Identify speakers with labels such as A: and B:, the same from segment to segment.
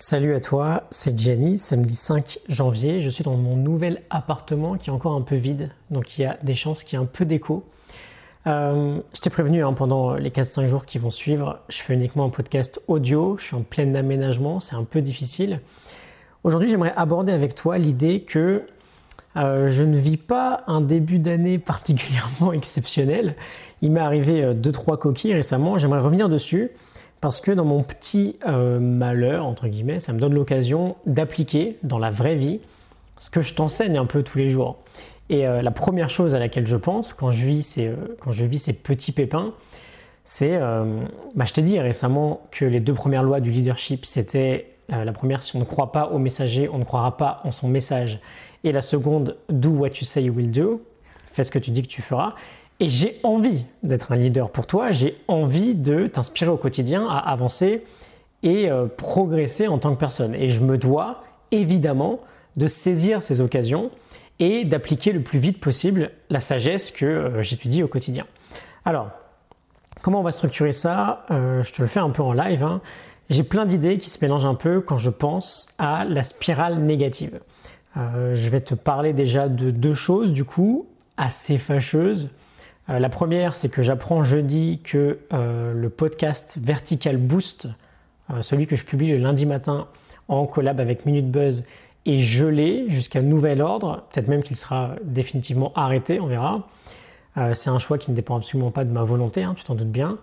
A: Salut à toi, c'est Jenny, samedi 5 janvier. Je suis dans mon nouvel appartement qui est encore un peu vide, donc il y a des chances qu'il y ait un peu d'écho. Euh, je t'ai prévenu hein, pendant les 4-5 jours qui vont suivre, je fais uniquement un podcast audio, je suis en plein aménagement, c'est un peu difficile. Aujourd'hui, j'aimerais aborder avec toi l'idée que euh, je ne vis pas un début d'année particulièrement exceptionnel. Il m'est arrivé 2-3 euh, coquilles récemment, j'aimerais revenir dessus parce que dans mon petit euh, malheur, entre guillemets, ça me donne l'occasion d'appliquer dans la vraie vie ce que je t'enseigne un peu tous les jours. Et euh, la première chose à laquelle je pense quand je vis ces, euh, petits pépins, c'est, bah, je t'ai dit récemment que les deux premières lois du leadership, c'était la première, si on ne croit pas au messager, on ne croira pas en son message. Et la seconde, do what you say you will do, fais ce que tu dis que tu feras. Et j'ai envie d'être un leader pour toi, j'ai envie de t'inspirer au quotidien à avancer et euh, progresser en tant que personne. Et je me dois évidemment de saisir ces occasions et d'appliquer le plus vite possible la sagesse que euh, j'étudie au quotidien. Alors, comment on va structurer ça? Euh, Je te le fais un peu en live. Hein. J'ai plein d'idées qui se mélangent un peu quand je pense à la spirale négative. je vais te parler déjà de deux choses du coup assez fâcheuses euh, la première, c'est que j'apprends jeudi que euh, le podcast Vertical Boost, euh, celui que je publie le lundi matin en collab avec Minute Buzz, est gelé jusqu'à nouvel ordre. Peut-être même qu'il sera définitivement arrêté, on verra. c'est un choix qui ne dépend absolument pas de ma volonté, hein, tu t'en doutes bien.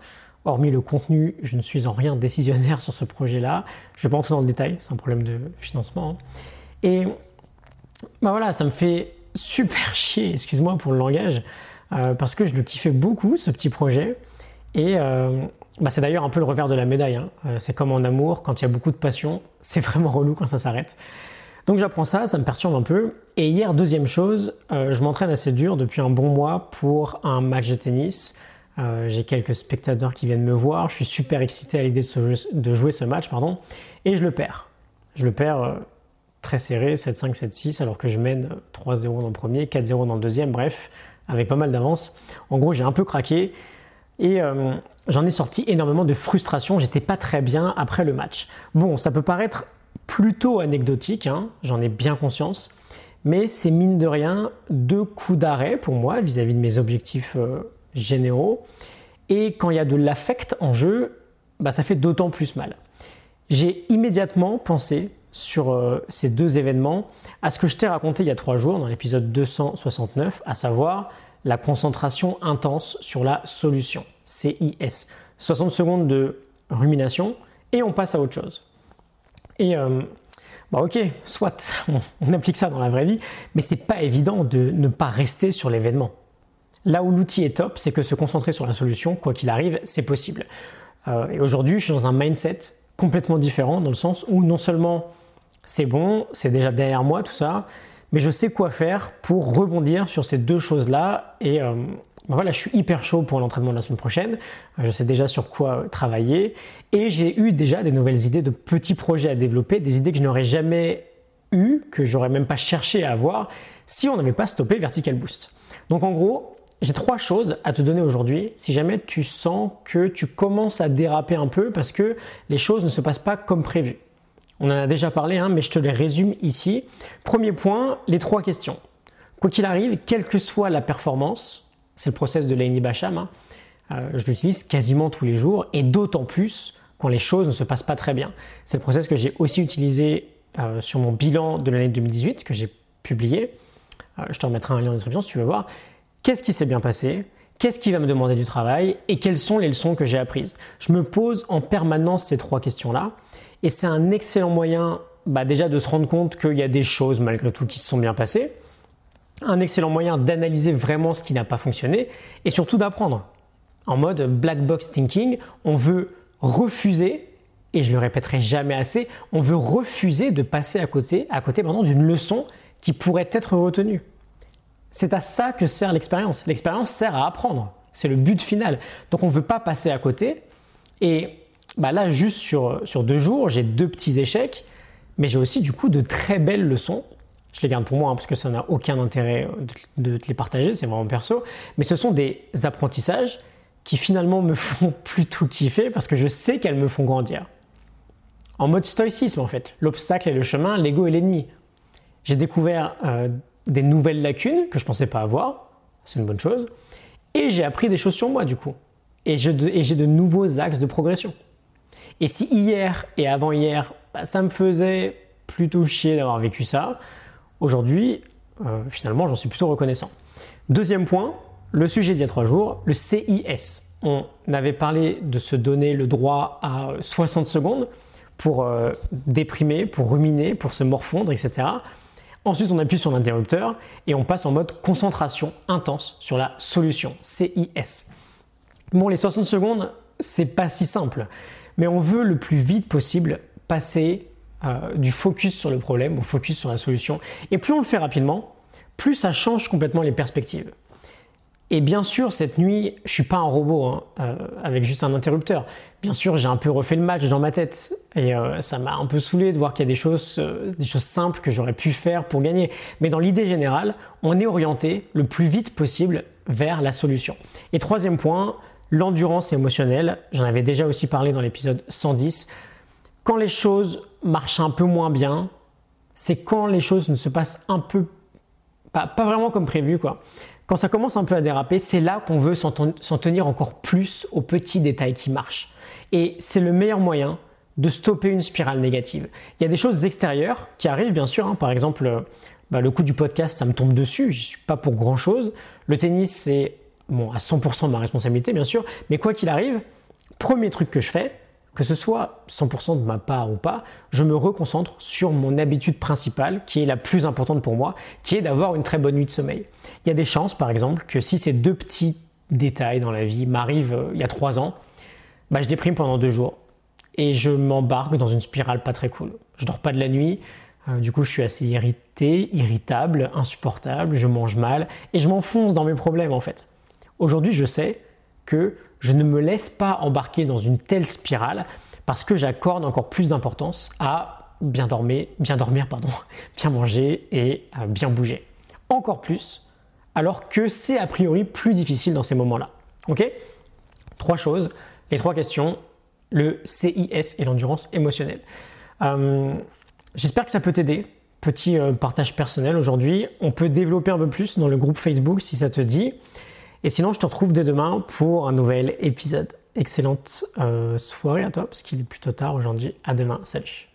A: Hormis le contenu, je ne suis en rien décisionnaire sur ce projet-là. Je ne vais pas entrer dans le détail, c'est un problème de financement. Hein. Et bah voilà, ça me fait super chier, excuse-moi pour le langage, parce que je le kiffais beaucoup, ce petit projet. Et euh, bah, c'est d'ailleurs un peu le revers de la médaille. Hein. Euh, c'est comme en amour, quand il y a beaucoup de passion, c'est vraiment relou quand ça s'arrête. Donc j'apprends ça, ça me perturbe un peu. Et hier, deuxième chose, je m'entraîne assez dur depuis un bon mois pour un match de tennis. J'ai quelques spectateurs qui viennent me voir. Je suis super excité à l'idée de, jouer ce match, pardon, et je le perds. Je le perds très serré, 7-5, 7-6, alors que je mène 3-0 dans le premier, 4-0 dans le deuxième. Bref, avec pas mal d'avance. En gros, j'ai un peu craqué et euh, j'en ai sorti énormément de frustration. J'étais pas très bien après le match. Bon, ça peut paraître plutôt anecdotique, hein, j'en ai bien conscience, mais c'est mine de rien deux coups d'arrêt pour moi vis-à-vis de mes objectifs euh, généraux. Et quand il y a de l'affect en jeu, bah, ça fait d'autant plus mal. J'ai immédiatement pensé sur euh, ces deux événements à ce que je t'ai raconté il y a trois jours dans l'épisode 269, à savoir la concentration intense sur la solution, CIS. 60 secondes de rumination et on passe à autre chose. Et euh, bah ok, soit on, applique ça dans la vraie vie, mais c'est pas évident de ne pas rester sur l'événement. Là où l'outil est top, c'est que se concentrer sur la solution, quoi qu'il arrive, c'est possible. Euh, et aujourd'hui, je suis dans un mindset complètement différent, dans le sens où non seulement c'est bon, c'est déjà derrière moi tout ça, mais je sais quoi faire pour rebondir sur ces deux choses-là. Et euh, ben voilà, je suis hyper chaud pour l'entraînement de la semaine prochaine. Je sais déjà sur quoi travailler. Et j'ai eu déjà des nouvelles idées de petits projets à développer, des idées que je n'aurais jamais eues, que j'aurais même pas cherché à avoir si on n'avait pas stoppé Vertical Boost. Donc en gros, j'ai trois choses à te donner aujourd'hui si jamais tu sens que tu commences à déraper un peu parce que les choses ne se passent pas comme prévu. On en a déjà parlé, hein, mais je te les résume ici. Premier point, les trois questions. Quoi qu'il arrive, quelle que soit la performance, c'est le process de Laini Bacham, hein, euh, je l'utilise quasiment tous les jours et d'autant plus quand les choses ne se passent pas très bien. C'est le process que j'ai aussi utilisé euh, sur mon bilan de l'année 2018 que j'ai publié. Euh, je te remettrai un lien en description si tu veux voir. Qu'est-ce qui s'est bien passé? Qu'est-ce qui va me demander du travail? Et quelles sont les leçons que j'ai apprises? Je me pose en permanence ces trois questions-là et c'est un excellent moyen bah, déjà de se rendre compte qu'il y a des choses malgré tout qui se sont bien passées. Un excellent moyen d'analyser vraiment ce qui n'a pas fonctionné et surtout d'apprendre. En mode black box thinking, on veut refuser, et je le répéterai jamais assez, on veut refuser de passer à côté, à côté d'une leçon qui pourrait être retenue. C'est à ça que sert l'expérience. L'expérience sert à apprendre. C'est le but final. Donc on ne veut pas passer à côté. Et bah là, juste sur, sur deux jours, j'ai deux petits échecs, mais j'ai aussi du coup de très belles leçons. Je les garde pour moi hein, parce que ça n'a aucun intérêt de, te les partager, c'est vraiment perso. Mais ce sont des apprentissages qui finalement me font plutôt kiffer parce que je sais qu'elles me font grandir. en mode stoïcisme en fait. L'obstacle est le chemin, l'ego est l'ennemi. J'ai découvert euh, des nouvelles lacunes que je ne pensais pas avoir, c'est une bonne chose, et j'ai appris des choses sur moi du coup. Et j'ai de, nouveaux axes de progression. Et si hier et avant-hier, bah, ça me faisait plutôt chier d'avoir vécu ça, aujourd'hui, euh, finalement, j'en suis plutôt reconnaissant. Deuxième point, le sujet d'il y a trois jours, le CIS. On avait parlé de se donner le droit à 60 secondes pour euh, déprimer, pour ruminer, pour se morfondre, etc. Ensuite, on appuie sur l'interrupteur et on passe en mode concentration intense sur la solution, CIS. Bon, les 60 secondes, c'est pas si simple, mais on veut le plus vite possible passer euh, du focus sur le problème au focus sur la solution. Et plus on le fait rapidement, plus ça change complètement les perspectives. Et bien sûr, cette nuit, je suis pas un robot hein, euh, avec juste un interrupteur. Bien sûr, j'ai un peu refait le match dans ma tête et euh, ça m'a un peu saoulé de voir qu'il y a des choses, des choses simples que j'aurais pu faire pour gagner. Mais dans l'idée générale, on est orienté le plus vite possible vers la solution. Et troisième point, l'endurance émotionnelle. J'en avais déjà aussi parlé dans l'épisode 110. Quand les choses marchent un peu moins bien, c'est quand les choses ne se passent un peu pas, pas vraiment comme prévu quoi. Quand ça commence un peu à déraper, c'est là qu'on veut s'en tenir encore plus aux petits détails qui marchent. Et c'est le meilleur moyen de stopper une spirale négative. Il y a des choses extérieures qui arrivent, bien sûr. Hein. Par exemple, euh, bah, le coup du podcast, ça me tombe dessus. Je suis pas pour grand chose. Le tennis, c'est bon, à 100% de ma responsabilité, bien sûr. Mais quoi qu'il arrive, premier truc que je fais, que ce soit 100% de ma part ou pas, je me reconcentre sur mon habitude principale, qui est la plus importante pour moi, qui est d'avoir une très bonne nuit de sommeil. Il y a des chances, par exemple, que si ces deux petits détails dans la vie m'arrivent euh, il y a trois ans, bah, je déprime pendant deux jours et je m'embarque dans une spirale pas très cool. Je dors pas de la nuit, euh, du coup je suis assez irrité, irritable, insupportable, je mange mal et je m'enfonce dans mes problèmes en fait. Aujourd'hui, je sais que je ne me laisse pas embarquer dans une telle spirale parce que j'accorde encore plus d'importance à bien dormir, bien dormir, pardon, bien manger et à bien bouger. Encore plus, alors que c'est a priori plus difficile dans ces moments-là. Ok? Trois choses, les trois questions, le CIS et l'endurance émotionnelle. Euh, j'espère que ça peut t'aider. Petit euh, partage personnel aujourd'hui. On peut développer un peu plus dans le groupe Facebook si ça te dit. Et sinon, je te retrouve dès demain pour un nouvel épisode. Excellente euh, soirée à toi, parce qu'il est plutôt tard aujourd'hui. À demain. Salut.